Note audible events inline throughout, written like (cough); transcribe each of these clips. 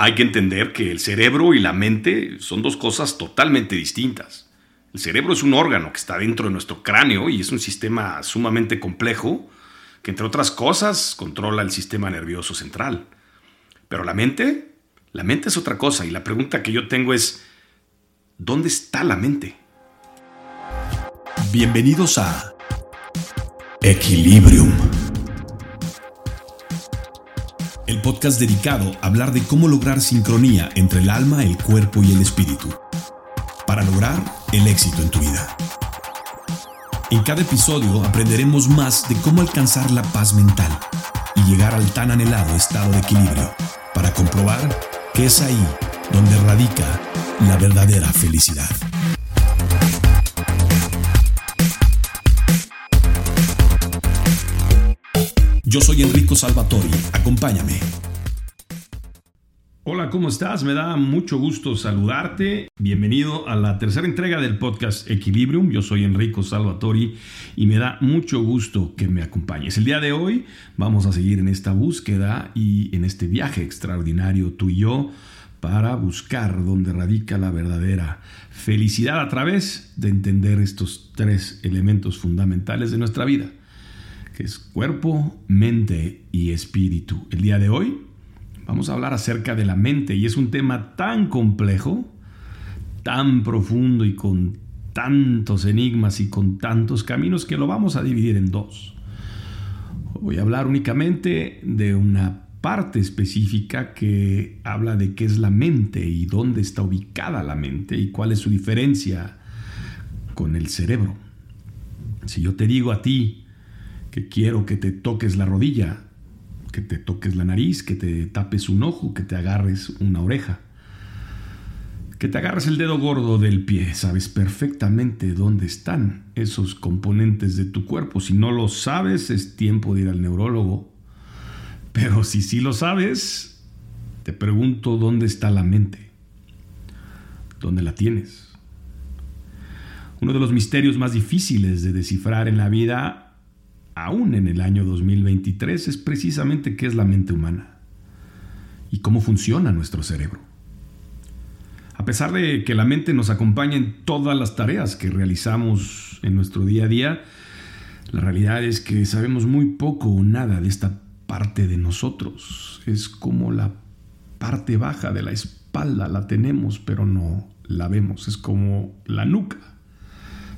hay que entender que el cerebro y la mente son dos cosas totalmente distintas. El cerebro es un órgano que está dentro de nuestro cráneo y es un sistema sumamente complejo que entre otras cosas controla el sistema nervioso central. Pero la mente, la mente es otra cosa y la pregunta que yo tengo es, ¿dónde está la mente? Bienvenidos a Equilibrium el podcast dedicado a hablar de cómo lograr sincronía entre el alma, el cuerpo y el espíritu, para lograr el éxito en tu vida. En cada episodio aprenderemos más de cómo alcanzar la paz mental y llegar al tan anhelado estado de equilibrio, para comprobar que es ahí donde radica la verdadera felicidad. Yo soy Enrico Salvatori, acompáñame. Hola, ¿cómo estás? Me da mucho gusto saludarte. Bienvenido a la tercera entrega del podcast Equilibrium. Yo soy Enrico Salvatori y me da mucho gusto que me acompañes. El día de hoy vamos a seguir en esta búsqueda y en este viaje extraordinario tú y yo para buscar dónde radica la verdadera felicidad a través de entender estos tres elementos fundamentales de nuestra vida que es cuerpo, mente y espíritu. El día de hoy vamos a hablar acerca de la mente y es un tema tan complejo, tan profundo y con tantos enigmas y con tantos caminos que lo vamos a dividir en dos. Voy a hablar únicamente de una parte específica que habla de qué es la mente y dónde está ubicada la mente y cuál es su diferencia con el cerebro. Si yo te digo a ti, quiero que te toques la rodilla, que te toques la nariz, que te tapes un ojo, que te agarres una oreja, que te agarres el dedo gordo del pie. Sabes perfectamente dónde están esos componentes de tu cuerpo. Si no lo sabes, es tiempo de ir al neurólogo. Pero si sí lo sabes, te pregunto dónde está la mente. ¿Dónde la tienes? Uno de los misterios más difíciles de descifrar en la vida aún en el año 2023, es precisamente qué es la mente humana y cómo funciona nuestro cerebro. A pesar de que la mente nos acompaña en todas las tareas que realizamos en nuestro día a día, la realidad es que sabemos muy poco o nada de esta parte de nosotros. Es como la parte baja de la espalda, la tenemos pero no la vemos. Es como la nuca.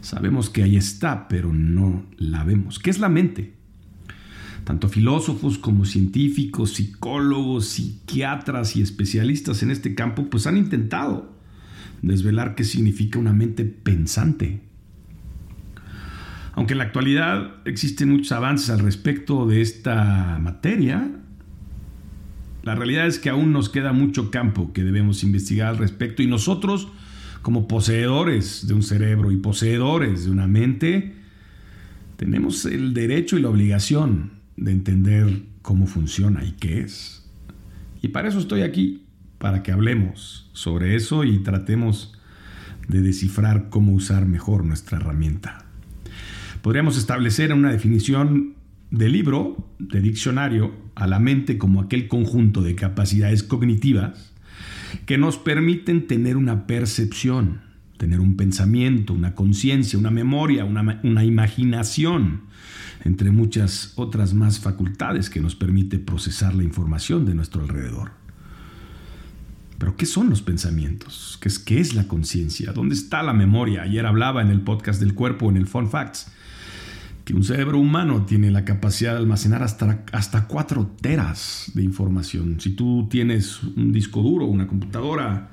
Sabemos que ahí está, pero no la vemos. ¿Qué es la mente? Tanto filósofos como científicos, psicólogos, psiquiatras y especialistas en este campo pues han intentado desvelar qué significa una mente pensante. Aunque en la actualidad existen muchos avances al respecto de esta materia, la realidad es que aún nos queda mucho campo que debemos investigar al respecto y nosotros como poseedores de un cerebro y poseedores de una mente, tenemos el derecho y la obligación de entender cómo funciona y qué es. Y para eso estoy aquí, para que hablemos sobre eso y tratemos de descifrar cómo usar mejor nuestra herramienta. Podríamos establecer una definición de libro, de diccionario, a la mente como aquel conjunto de capacidades cognitivas que nos permiten tener una percepción, tener un pensamiento, una conciencia, una memoria, una, una, imaginación, entre muchas otras más facultades que nos permite procesar la información de nuestro alrededor. Pero ¿qué son los pensamientos? ¿Qué es, qué es la conciencia? ¿Dónde está la memoria? Ayer hablaba en el podcast del cuerpo, en el Fun Facts, un cerebro humano tiene la capacidad de almacenar hasta, hasta 4 teras de información. Si tú tienes un disco duro, una computadora,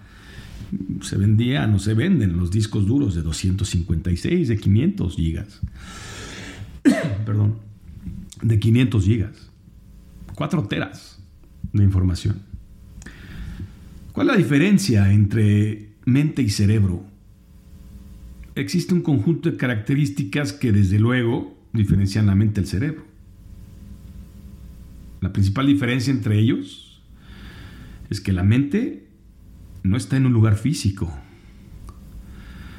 se vendía, no se venden los discos duros de 256, de 500 gigas. (coughs) Perdón, de 500 gigas. 4 teras de información. ¿Cuál es la diferencia entre mente y cerebro? Existe un conjunto de características que desde luego diferencian la mente del cerebro. La principal diferencia entre ellos es que la mente no está en un lugar físico.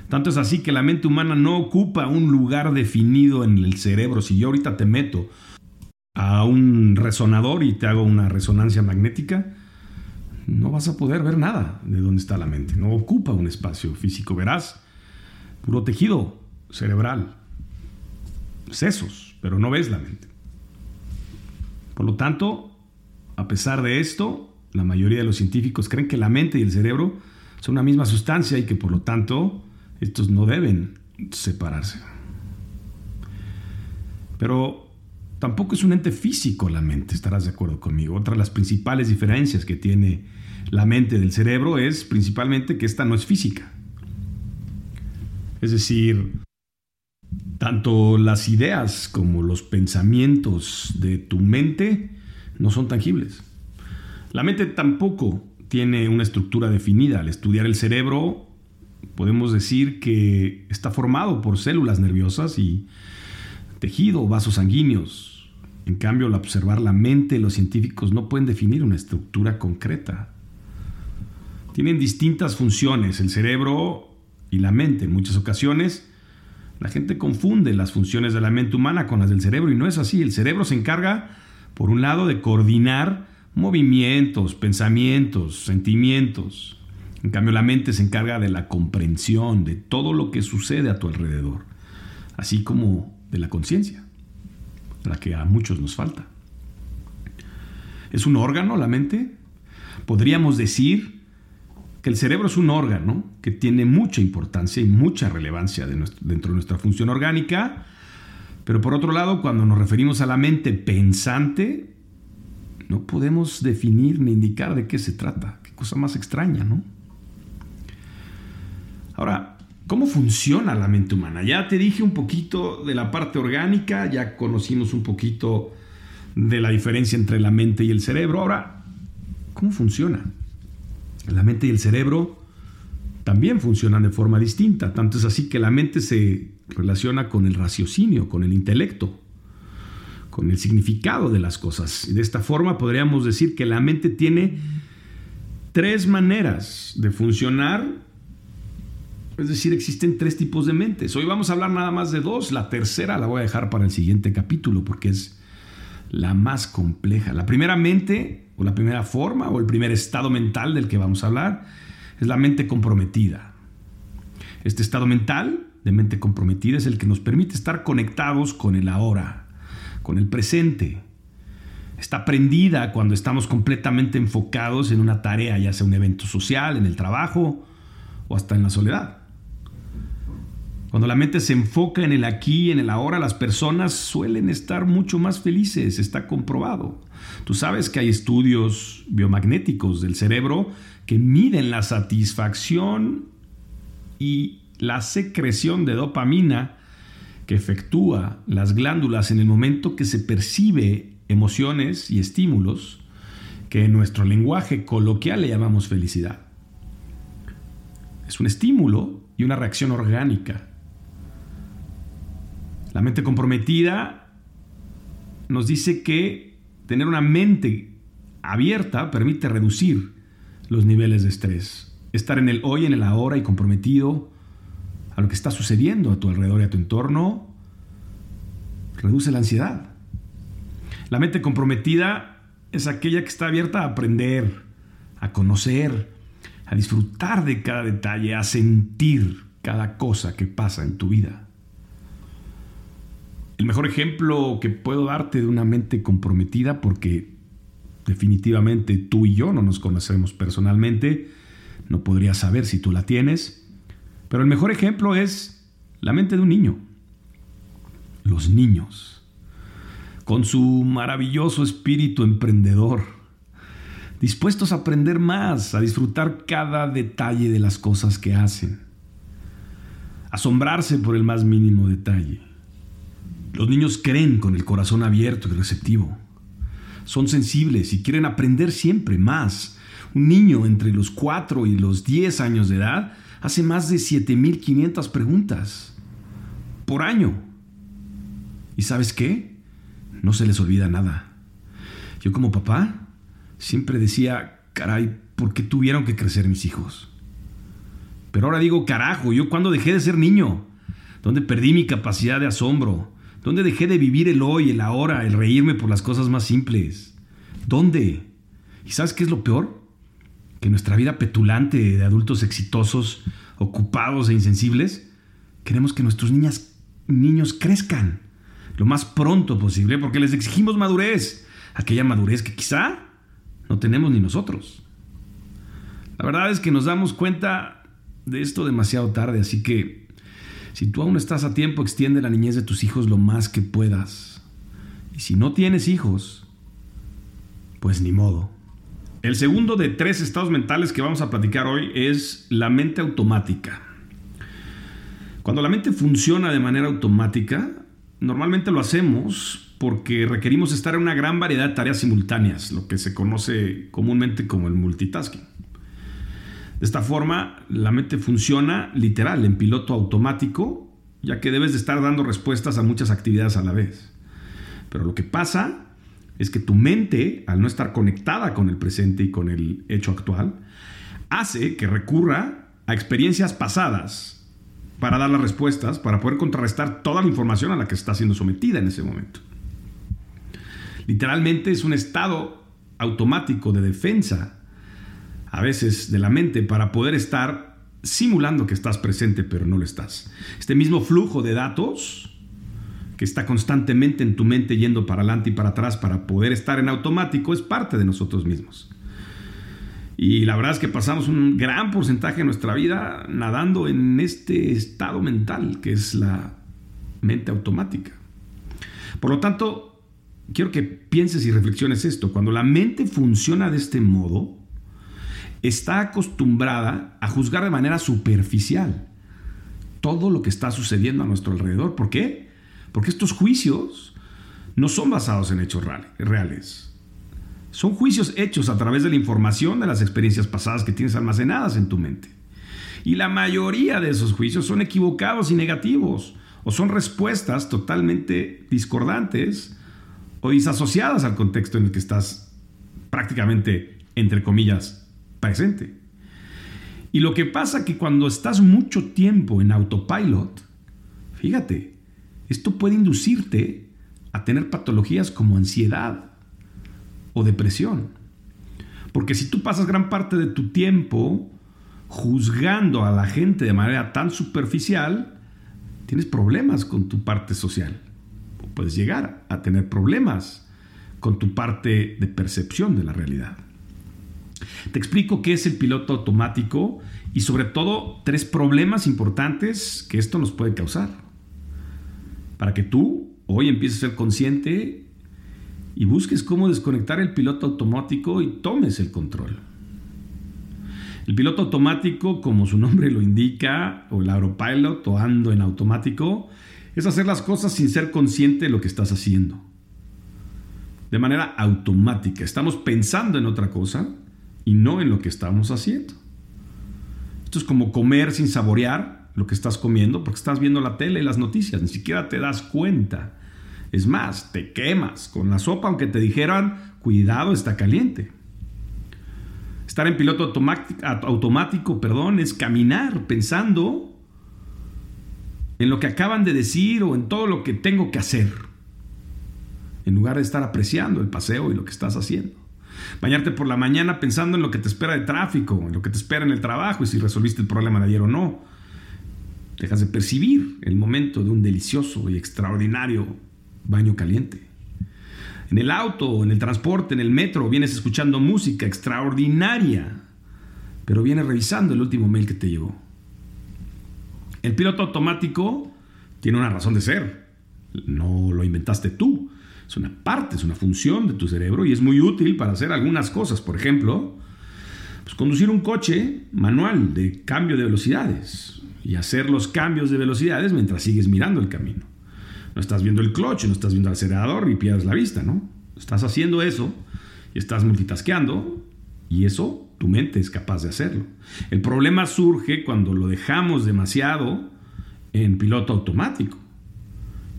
Tanto es así que la mente humana no ocupa un lugar definido en el cerebro. Si yo ahorita te meto a un resonador y te hago una resonancia magnética, no vas a poder ver nada de dónde está la mente. No ocupa un espacio físico. Verás puro tejido cerebral, sesos, pero no ves la mente. Por lo tanto, a pesar de esto, la mayoría de los científicos creen que la mente y el cerebro son una misma sustancia y que por lo tanto estos no deben separarse. Pero tampoco es un ente físico la mente, estarás de acuerdo conmigo. Otra de las principales diferencias que tiene la mente del cerebro es principalmente que esta no es física. Es decir, tanto las ideas como los pensamientos de tu mente no son tangibles. La mente tampoco tiene una estructura definida. Al estudiar el cerebro, podemos decir que está formado por células nerviosas y tejido vasos sanguíneos. En cambio, al observar la mente, los científicos no pueden definir una estructura concreta. Tienen distintas funciones el cerebro y la mente. En muchas ocasiones, la gente confunde las funciones de la mente humana con las del cerebro y no es así. El cerebro se encarga, por un lado, de coordinar movimientos, pensamientos, sentimientos. En cambio, la mente se encarga de la comprensión de todo lo que sucede a tu alrededor, así como de la conciencia, la que a muchos nos falta. ¿Es un órgano la mente? Podríamos decir el cerebro es un órgano que tiene mucha importancia y mucha relevancia dentro de nuestra función orgánica, pero por otro lado, cuando nos referimos a la mente pensante, no podemos definir ni indicar de qué se trata. Qué cosa más extraña, ¿no? Ahora, ¿cómo funciona la mente humana? Ya te dije un poquito de la parte orgánica, ya conocimos un poquito de la diferencia entre la mente y el cerebro. Ahora, ¿cómo funciona? La mente y el cerebro también funcionan de forma distinta. Tanto es así que la mente se relaciona con el raciocinio, con el intelecto con el significado de las cosas. Y de esta forma podríamos decir que la mente tiene tres maneras de funcionar. Es decir, existen tres tipos de mentes. Hoy vamos a hablar nada más de dos. La tercera la voy a dejar para el siguiente capítulo porque es la más compleja. La primera mente o la primera forma o el primer estado mental del que vamos a hablar es la mente comprometida. Este estado mental de mente comprometida es el que nos permite estar conectados con el ahora, con el presente. Está prendida cuando estamos completamente enfocados en una tarea, ya sea un evento social, en el trabajo o hasta en la soledad. Cuando la mente se enfoca en el aquí en el ahora, las personas suelen estar mucho más felices, está comprobado. Tú sabes que hay estudios biomagnéticos del cerebro que miden la satisfacción y la secreción de dopamina que efectúa las glándulas en el momento que se percibe emociones y estímulos que en nuestro lenguaje coloquial le llamamos felicidad. Es un estímulo y una reacción orgánica. La mente comprometida nos dice que tener una mente abierta permite reducir los niveles de estrés. Estar en el hoy, en el ahora y comprometido a lo que está sucediendo a tu alrededor y a tu entorno, reduce la ansiedad. La mente comprometida es aquella que está abierta a aprender, a conocer, a disfrutar de cada detalle, a sentir cada cosa que pasa en tu vida. El mejor ejemplo que puedo darte de una mente comprometida, porque definitivamente tú y yo no nos conocemos personalmente, no podría saber si tú la tienes, pero el mejor ejemplo es la mente de un niño. Los niños, con su maravilloso espíritu emprendedor, dispuestos a aprender más, a disfrutar cada detalle de las cosas que hacen, asombrarse por el más mínimo detalle. Los niños creen con el corazón abierto y receptivo. Son sensibles y quieren aprender siempre más. Un niño entre los 4 y los 10 años de edad hace más de 7.500 preguntas por año. ¿Y sabes qué? No se les olvida nada. Yo como papá siempre decía, caray, ¿por qué tuvieron que crecer mis hijos? Pero ahora digo, carajo, ¿yo cuando dejé de ser niño? ¿Dónde perdí mi capacidad de asombro? ¿Dónde dejé de vivir el hoy, el ahora, el reírme por las cosas más simples? ¿Dónde? ¿Y sabes qué es lo peor? que nuestra vida petulante de adultos exitosos, ocupados e insensibles, queremos que nuestros niñas, niños crezcan lo más pronto posible porque les exigimos madurez, aquella madurez que quizá no tenemos ni nosotros. La verdad es que nos damos cuenta de esto demasiado tarde, así que si tú aún estás a tiempo, extiende la niñez de tus hijos lo más que puedas. Y si no tienes hijos, pues ni modo. El segundo de tres estados mentales que vamos a platicar hoy es la mente automática. Cuando la mente funciona de manera automática, normalmente lo hacemos porque requerimos estar en una gran variedad de tareas simultáneas, lo que se conoce comúnmente como el multitasking. De esta forma, la mente funciona literal, en piloto automático, ya que debes de estar dando respuestas a muchas actividades a la vez. Pero lo que pasa es que tu mente, al no estar conectada con el presente y con el hecho actual, hace que recurra a experiencias pasadas para dar las respuestas, para poder contrarrestar toda la información a la que está siendo sometida en ese momento. Literalmente es un estado automático de defensa a veces de la mente para poder estar simulando que estás presente pero no lo estás. Este mismo flujo de datos que está constantemente en tu mente yendo para adelante y para atrás para poder estar en automático es parte de nosotros mismos. Y la verdad es que pasamos un gran porcentaje de nuestra vida nadando en este estado mental que es la mente automática. Por lo tanto, quiero que pienses y reflexiones esto. Cuando la mente funciona de este modo, está acostumbrada a juzgar de manera superficial todo lo que está sucediendo a nuestro alrededor. ¿Por qué? Porque estos juicios no son basados en hechos reales. Son juicios hechos a través de la información de las experiencias pasadas que tienes almacenadas en tu mente. Y la mayoría de esos juicios son equivocados y negativos, o son respuestas totalmente discordantes o disasociadas al contexto en el que estás prácticamente, entre comillas, presente. Y lo que pasa que cuando estás mucho tiempo en autopilot, fíjate, esto puede inducirte a tener patologías como ansiedad o depresión. Porque si tú pasas gran parte de tu tiempo juzgando a la gente de manera tan superficial, tienes problemas con tu parte social. O puedes llegar a tener problemas con tu parte de percepción de la realidad. Te explico qué es el piloto automático y sobre todo tres problemas importantes que esto nos puede causar. Para que tú hoy empieces a ser consciente y busques cómo desconectar el piloto automático y tomes el control. El piloto automático, como su nombre lo indica, o el autopilot o ando en automático, es hacer las cosas sin ser consciente de lo que estás haciendo. De manera automática. Estamos pensando en otra cosa y no en lo que estamos haciendo. Esto es como comer sin saborear lo que estás comiendo porque estás viendo la tele y las noticias, ni siquiera te das cuenta. Es más, te quemas con la sopa aunque te dijeran, cuidado, está caliente. Estar en piloto automático, perdón, es caminar pensando en lo que acaban de decir o en todo lo que tengo que hacer, en lugar de estar apreciando el paseo y lo que estás haciendo. Bañarte por la mañana pensando en lo que te espera de tráfico, en lo que te espera en el trabajo y si resolviste el problema de ayer o no. Dejas de percibir el momento de un delicioso y extraordinario baño caliente. En el auto, en el transporte, en el metro, vienes escuchando música extraordinaria, pero vienes revisando el último mail que te llegó. El piloto automático tiene una razón de ser. No lo inventaste tú. Es una parte, es una función de tu cerebro y es muy útil para hacer algunas cosas. Por ejemplo, pues conducir un coche manual de cambio de velocidades y hacer los cambios de velocidades mientras sigues mirando el camino. No estás viendo el coche, no estás viendo el acelerador y pierdes la vista, ¿no? Estás haciendo eso y estás multitasqueando y eso tu mente es capaz de hacerlo. El problema surge cuando lo dejamos demasiado en piloto automático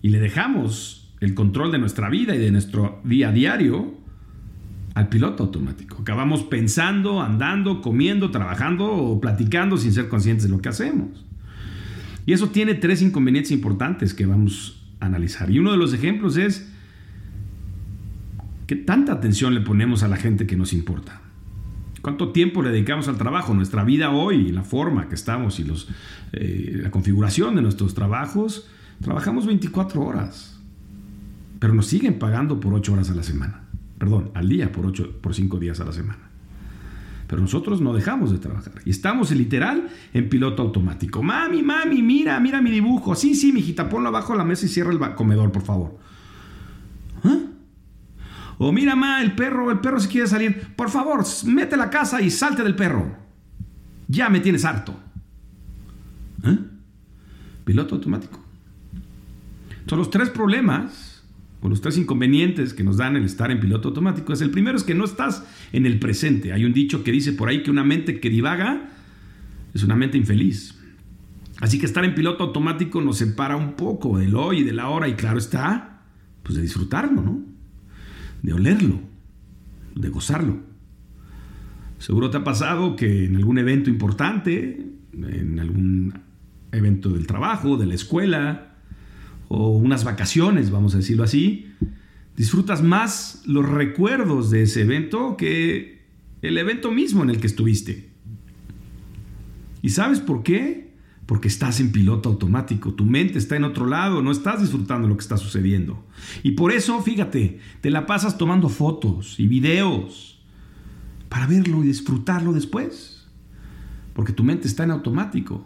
y le dejamos el control de nuestra vida y de nuestro día a diario al piloto automático. Acabamos pensando, andando, comiendo, trabajando o platicando sin ser conscientes de lo que hacemos. Y eso tiene tres inconvenientes importantes que vamos a analizar. Y uno de los ejemplos es que tanta atención le ponemos a la gente que nos importa. ¿Cuánto tiempo le dedicamos al trabajo? Nuestra vida hoy, la forma que estamos y eh, la configuración de nuestros trabajos, trabajamos 24 horas, pero nos siguen pagando por 8 horas a la semana. Perdón, al día, por, 8, por 5 días a la semana. Pero nosotros no dejamos de trabajar. Y estamos literal en piloto automático. Mami, mami, mira, mira mi dibujo. Sí, sí, mijita, ponlo abajo de la mesa y cierra el comedor, por favor. ¿Ah? O mira, ma, el perro, el perro si quiere salir. Por favor, mete la casa y salte del perro. Ya me tienes harto. ¿Eh? Piloto automático. Son los tres problemas o los tres inconvenientes que nos dan el estar en piloto automático. Es el primero es que no estás en el presente. Hay un dicho que dice por ahí que una mente que divaga es una mente infeliz. Así que estar en piloto automático nos separa un poco del hoy y de la hora y claro está, pues de disfrutarlo, ¿no? de olerlo, de gozarlo. Seguro te ha pasado que en algún evento importante, en algún evento del trabajo, de la escuela, o unas vacaciones, vamos a decirlo así, disfrutas más los recuerdos de ese evento que el evento mismo en el que estuviste. ¿Y sabes por qué? porque estás en piloto automático, tu mente está en otro lado, no estás disfrutando lo que está sucediendo. Y por eso, fíjate, te la pasas tomando fotos y videos para verlo y disfrutarlo después, porque tu mente está en automático.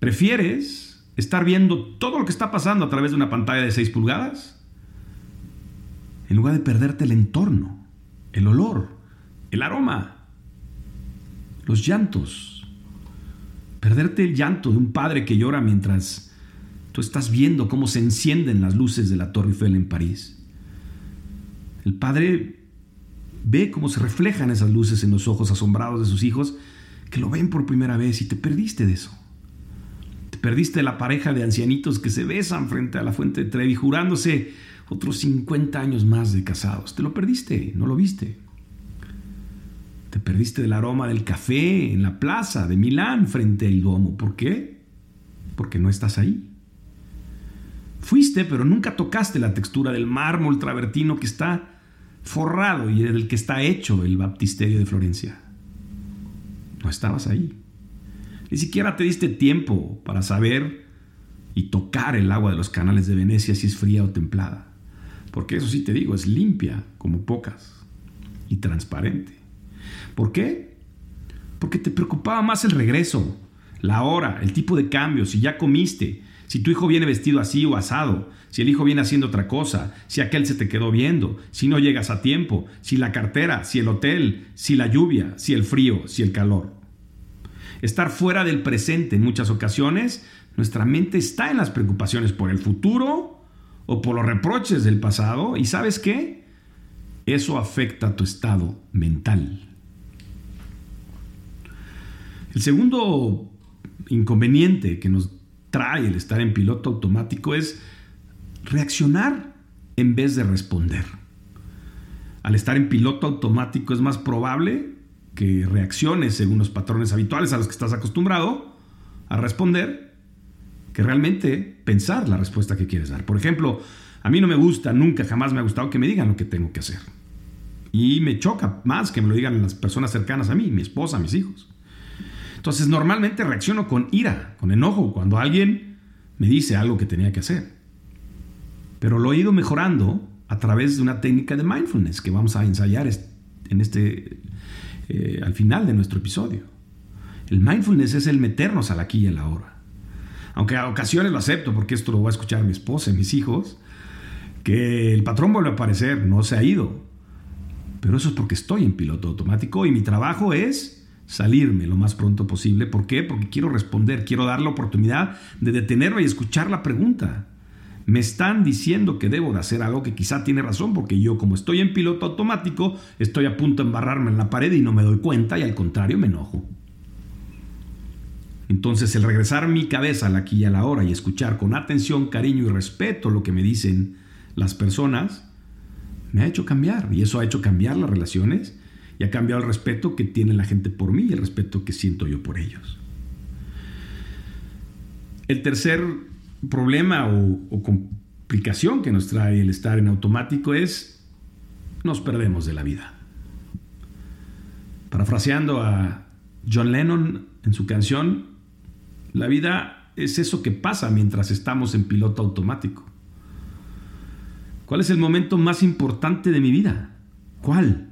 ¿Prefieres estar viendo todo lo que está pasando a través de una pantalla de 6 pulgadas? En lugar de perderte el entorno, el olor, el aroma, los llantos, Perderte el llanto de un padre que llora mientras tú estás viendo cómo se encienden las luces de la Torre Eiffel en París. El padre ve cómo se reflejan esas luces en los ojos asombrados de sus hijos que lo ven por primera vez y te perdiste de eso. Te perdiste la pareja de ancianitos que se besan frente a la fuente de Trevi jurándose otros 50 años más de casados. Te lo perdiste, no lo viste. Te perdiste del aroma del café en la plaza de Milán frente al Duomo. ¿Por qué? Porque no estás ahí. Fuiste, pero nunca tocaste la textura del mármol travertino que está forrado y del que está hecho el baptisterio de Florencia. No estabas ahí. Ni siquiera te diste tiempo para saber y tocar el agua de los canales de Venecia si es fría o templada. Porque eso sí te digo, es limpia como pocas y transparente. ¿Por qué? Porque te preocupaba más el regreso, la hora, el tipo de cambio, si ya comiste, si tu hijo viene vestido así o asado, si el hijo viene haciendo otra cosa, si aquel se te quedó viendo, si no llegas a tiempo, si la cartera, si el hotel, si la lluvia, si el frío, si el calor. Estar fuera del presente en muchas ocasiones, nuestra mente está en las preocupaciones por el futuro o por los reproches del pasado y sabes qué? Eso afecta tu estado mental. El segundo inconveniente que nos trae el estar en piloto automático es reaccionar en vez de responder. Al estar en piloto automático es más probable que reacciones según los patrones habituales a los que estás acostumbrado a responder que realmente pensar la respuesta que quieres dar. Por ejemplo, a mí no me gusta, nunca, jamás me ha gustado que me digan lo que tengo que hacer. Y me choca más que me lo digan las personas cercanas a mí, mi esposa, mis hijos. Entonces normalmente reacciono con ira, con enojo, cuando alguien me dice algo que tenía que hacer. Pero lo he ido mejorando a través de una técnica de mindfulness que vamos a ensayar en este, eh, al final de nuestro episodio. El mindfulness es el meternos al aquí y a la hora. Aunque a ocasiones lo acepto porque esto lo va a escuchar mi esposa y mis hijos, que el patrón vuelve a aparecer, no se ha ido. Pero eso es porque estoy en piloto automático y mi trabajo es salirme lo más pronto posible. ¿Por qué? Porque quiero responder, quiero dar la oportunidad de detenerme y escuchar la pregunta. Me están diciendo que debo de hacer algo que quizá tiene razón, porque yo como estoy en piloto automático, estoy a punto de embarrarme en la pared y no me doy cuenta y al contrario me enojo. Entonces el regresar mi cabeza al aquí y a la hora y escuchar con atención, cariño y respeto lo que me dicen las personas, me ha hecho cambiar y eso ha hecho cambiar las relaciones y ha cambiado el respeto que tiene la gente por mí y el respeto que siento yo por ellos. El tercer problema o, complicación que nos trae el estar en automático es nos perdemos de la vida. Parafraseando a John Lennon en su canción, la vida es eso que pasa mientras estamos en piloto automático. ¿Cuál es el momento más importante de mi vida? ¿Cuál?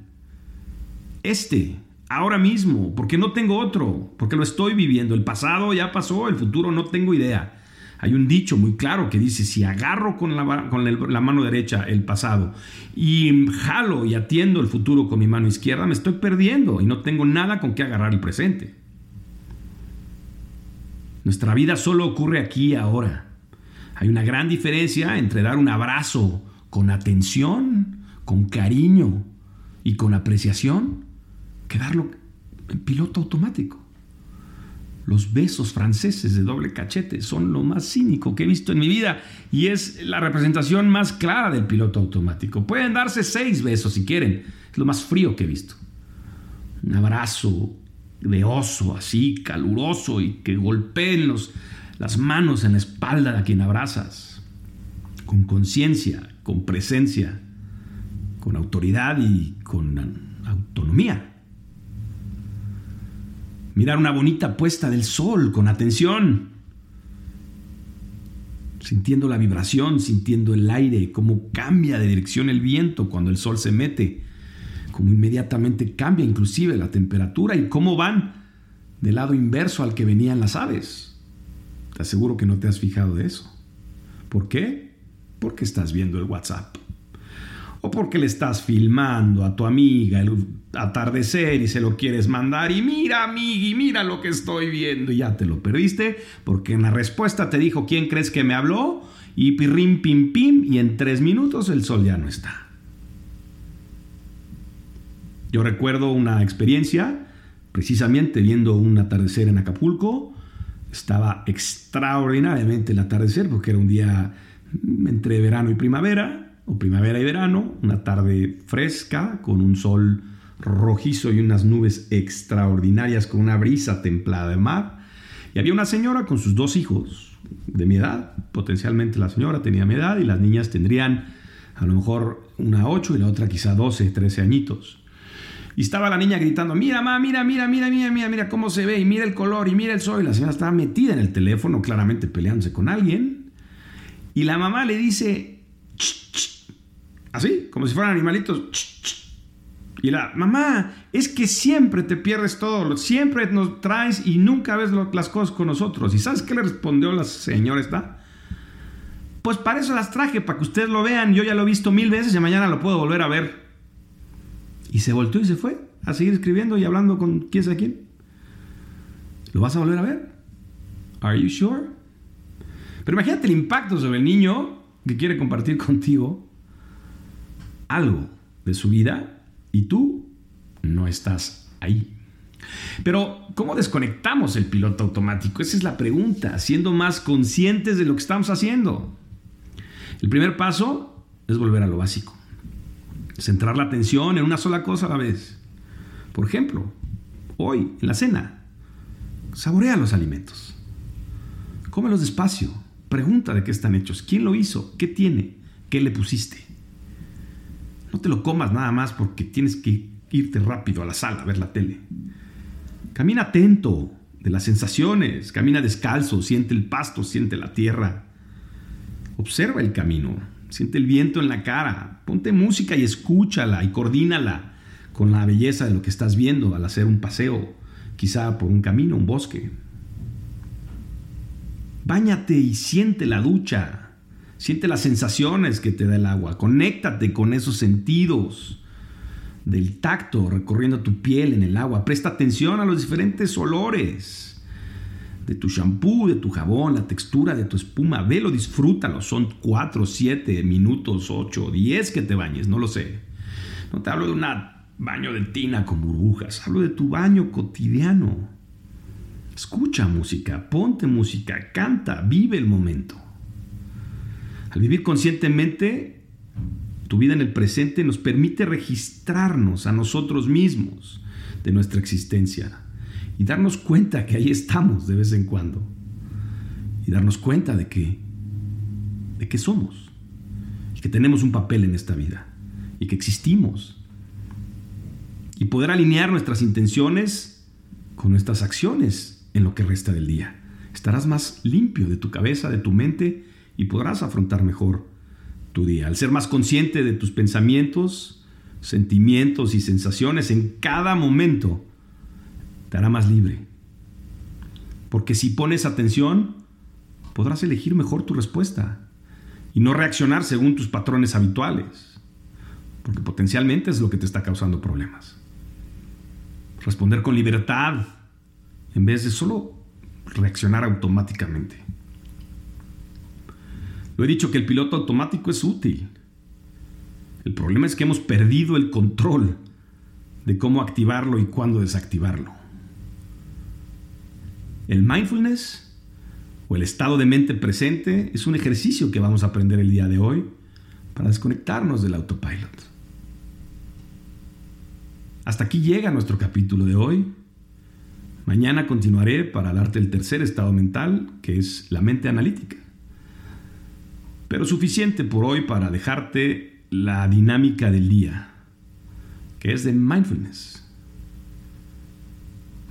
Este, ahora mismo, porque no tengo otro, porque lo estoy viviendo. El pasado ya pasó, el futuro no tengo idea. Hay un dicho muy claro que dice, si agarro con la, mano derecha el pasado y jalo y atiendo el futuro con mi mano izquierda, me estoy perdiendo y no tengo nada con qué agarrar el presente. Nuestra vida solo ocurre aquí y ahora. Hay una gran diferencia entre dar un abrazo con atención, con cariño y con apreciación, que darlo en piloto automático. Los besos franceses de doble cachete son lo más cínico que he visto en mi vida y es la representación más clara del piloto automático. Pueden darse seis besos si quieren, es lo más frío que he visto. Un abrazo de oso, así, caluroso y que golpeen los, las manos en la espalda de a quien abrazas, con conciencia, con presencia, con autoridad y con autonomía. Mirar una bonita puesta del sol con atención, sintiendo la vibración, sintiendo el aire, cómo cambia de dirección el viento cuando el sol se mete cómo inmediatamente cambia inclusive la temperatura y cómo van del lado inverso al que venían las aves. Te aseguro que no te has fijado de eso. ¿Por qué? Porque estás viendo el WhatsApp. O porque le estás filmando a tu amiga el atardecer y se lo quieres mandar y mira, amigui, mira lo que estoy viendo y ya te lo perdiste porque en la respuesta te dijo quién crees que me habló y pirrim pim pim y en tres minutos el sol ya no está. Yo recuerdo una experiencia, precisamente viendo un atardecer en Acapulco. Estaba extraordinariamente el atardecer porque era un día entre verano y primavera, o primavera y verano, una tarde fresca con un sol rojizo y unas nubes extraordinarias con una brisa templada de mar. Y había una señora con sus dos hijos de mi edad, potencialmente la señora tenía mi edad y las niñas tendrían a lo mejor una 8 y la otra quizá 12, 13 añitos. Y estaba la niña gritando, mira, mamá, mira, mira, mira, mira, mira, mira cómo se ve, y mira el color, y mira el sol. Y la señora estaba metida en el teléfono, claramente peleándose con alguien. Y la mamá le dice, así, como si fueran animalitos. y la mamá, es que siempre te pierdes todo, siempre nos traes y nunca ves las cosas con nosotros. ¿Y sabes qué le respondió la señora esta? Pues para eso las traje, para que ustedes lo vean. Yo ya lo he visto mil veces y mañana lo puedo volver a ver. Y se volteó y se fue a seguir escribiendo y hablando con quién sabe quién. ¿Lo vas a volver a ver? ¿Are you sure? Pero imagínate el impacto sobre el niño que quiere compartir contigo algo de su vida y tú no estás ahí. Pero, ¿cómo desconectamos el piloto automático? Esa es la pregunta, siendo más conscientes de lo que estamos haciendo. El primer paso es volver a lo básico. Centrar la atención en una sola cosa a la vez. Por ejemplo, hoy, en la cena, saborea los alimentos. Cómelos despacio. Pregunta de qué están hechos. ¿Quién lo hizo? ¿Qué tiene? ¿Qué le pusiste? No te lo comas nada más porque tienes que irte rápido a la sala a ver la tele. Camina atento de las sensaciones. Camina descalzo. Siente el pasto, siente la tierra. Observa el camino. Siente el viento en la cara. Ponte música y escúchala y coordínala con la belleza de lo que estás viendo al hacer un paseo, quizá por un camino, un bosque. Báñate y siente la ducha. Siente las sensaciones que te da el agua. Conéctate con esos sentidos del tacto recorriendo tu piel en el agua. Presta atención a los diferentes olores de tu shampoo, de tu jabón, la textura de tu espuma. Velo, disfrútalo. Son 4, 7 minutos, 8, 10 que te bañes, no lo sé. No te hablo de un baño de tina con burbujas, hablo de tu baño cotidiano. Escucha música, ponte música, canta, vive el momento. Al vivir conscientemente, tu vida en el presente nos permite registrarnos a nosotros mismos de nuestra existencia y darnos cuenta que ahí estamos de vez en cuando. Y darnos cuenta de que, de que somos. Y que tenemos un papel en esta vida. Y que existimos. y poder alinear nuestras intenciones con nuestras acciones en lo que resta del día. Estarás más limpio de tu cabeza, de tu mente y podrás afrontar mejor tu día. Al ser más consciente de tus pensamientos, sentimientos y sensaciones en cada momento, te hará más libre. Porque si pones atención, podrás elegir mejor tu respuesta y no reaccionar según tus patrones habituales, porque potencialmente es lo que te está causando problemas. Responder con libertad en vez de solo reaccionar automáticamente. Lo he dicho que el piloto automático es útil. El problema es que hemos perdido el control de cómo activarlo y cuándo desactivarlo. El mindfulness o el estado de mente presente es un ejercicio que vamos a aprender el día de hoy para desconectarnos del autopilot. Hasta aquí llega nuestro capítulo de hoy. Mañana continuaré para darte el tercer estado mental, que es la mente analítica. Pero suficiente por hoy para dejarte la dinámica del día, que es de mindfulness.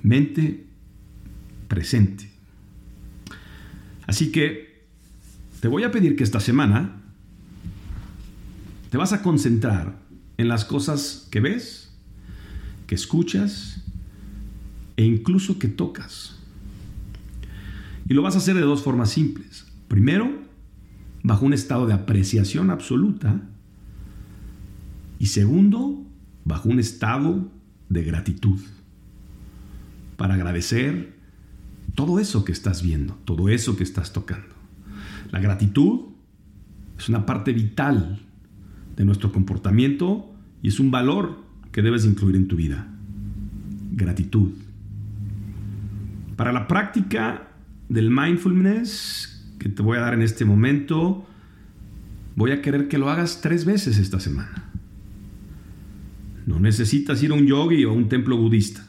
Mente presente. Así que te voy a pedir que esta semana te vas a concentrar en las cosas que ves, que escuchas e incluso que tocas. Y lo vas a hacer de dos formas simples. Primero, bajo un estado de apreciación absoluta. Y segundo, bajo un estado de gratitud. Para agradecer todo eso que estás viendo, todo eso que estás tocando. La gratitud es una parte vital de nuestro comportamiento y es un valor que debes incluir en tu vida. Gratitud. Para la práctica del mindfulness que te voy a dar en este momento, voy a querer que lo hagas tres veces esta semana. No necesitas ir a un yogi o a un templo budista.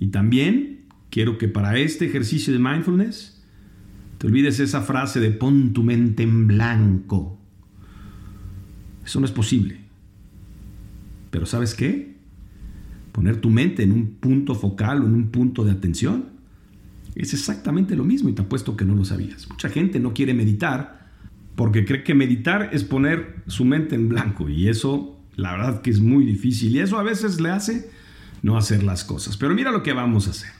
Y también quiero que para este ejercicio de mindfulness te olvides esa frase de pon tu mente en blanco. Eso no es posible. Pero ¿sabes qué? Poner tu mente en un punto focal o en un punto de atención es exactamente lo mismo y te apuesto que no lo sabías. Mucha gente no quiere meditar porque cree que meditar es poner su mente en blanco y eso la verdad que es muy difícil y eso a veces le hace no hacer las cosas. Pero mira lo que vamos a hacer.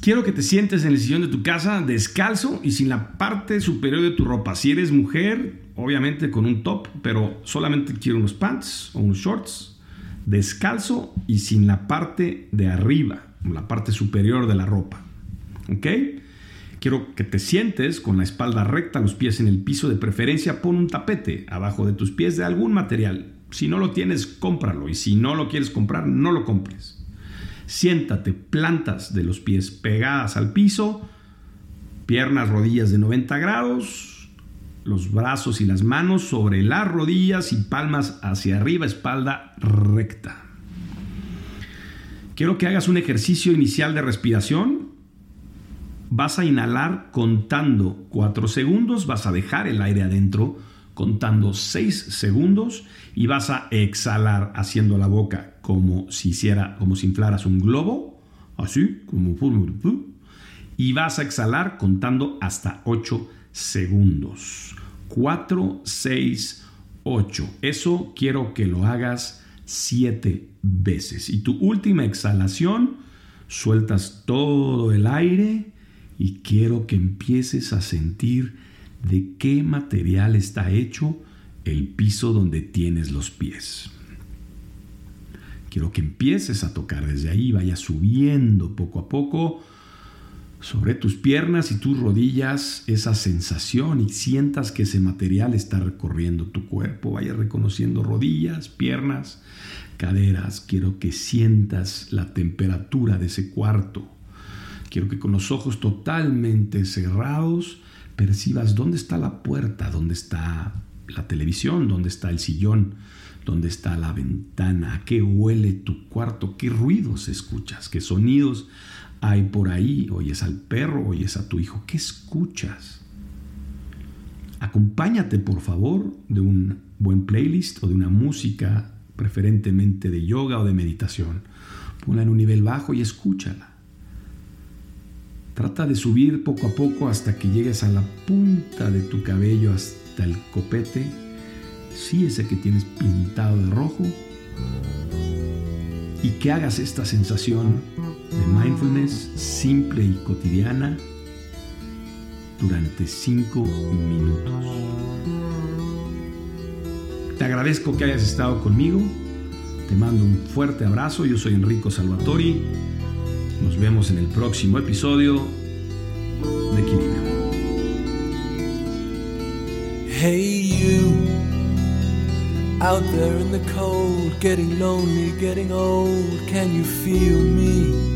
Quiero que te sientes en el sillón de tu casa descalzo y sin la parte superior de tu ropa. Si eres mujer, obviamente con un top, pero solamente quiero unos pants o unos shorts. Descalzo y sin la parte de arriba, la parte superior de la ropa. ¿Ok? Quiero que te sientes con la espalda recta, los pies en el piso. De preferencia, pon un tapete abajo de tus pies de algún material. Si no lo tienes, cómpralo. Y si no lo quieres comprar, no lo compres. Siéntate, plantas de los pies pegadas al piso, piernas, rodillas de 90 grados, los brazos y las manos sobre las rodillas y palmas hacia arriba, espalda recta. Quiero que hagas un ejercicio inicial de respiración. Vas a inhalar contando 4 segundos, vas a dejar el aire adentro contando 6 segundos y vas a exhalar haciendo la boca como si hiciera, como si inflaras un globo, así, como y vas a exhalar contando hasta 8 segundos. 4, 6, 8. Eso quiero que lo hagas 7 veces. Y tu última exhalación, sueltas todo el aire y quiero que empieces a sentir de qué material está hecho el piso donde tienes los pies. Quiero que empieces a tocar desde ahí, vaya subiendo poco a poco sobre tus piernas y tus rodillas esa sensación y sientas que ese material está recorriendo tu cuerpo. Vaya reconociendo rodillas, piernas, caderas. Quiero que sientas la temperatura de ese cuarto. Quiero que con los ojos totalmente cerrados percibas dónde está la puerta, dónde está la televisión, dónde está el sillón, dónde está la ventana, a qué huele tu cuarto, qué ruidos escuchas, qué sonidos hay por ahí, oyes al perro, oyes a tu hijo, ¿qué escuchas? Acompáñate por favor de un buen playlist o de una música preferentemente de yoga o de meditación. Ponla en un nivel bajo y escúchala. Trata de subir poco a poco hasta que llegues a la punta de tu cabello, hasta el copete, sí ese que tienes pintado de rojo, y que hagas esta sensación de mindfulness simple y cotidiana durante cinco minutos. Te agradezco que hayas estado conmigo. Te mando un fuerte abrazo. Yo soy Enrico Salvatori. Nos vemos en el próximo episodio de Equilibrio. Hey you, out there in the cold, getting lonely, getting old, can you feel me?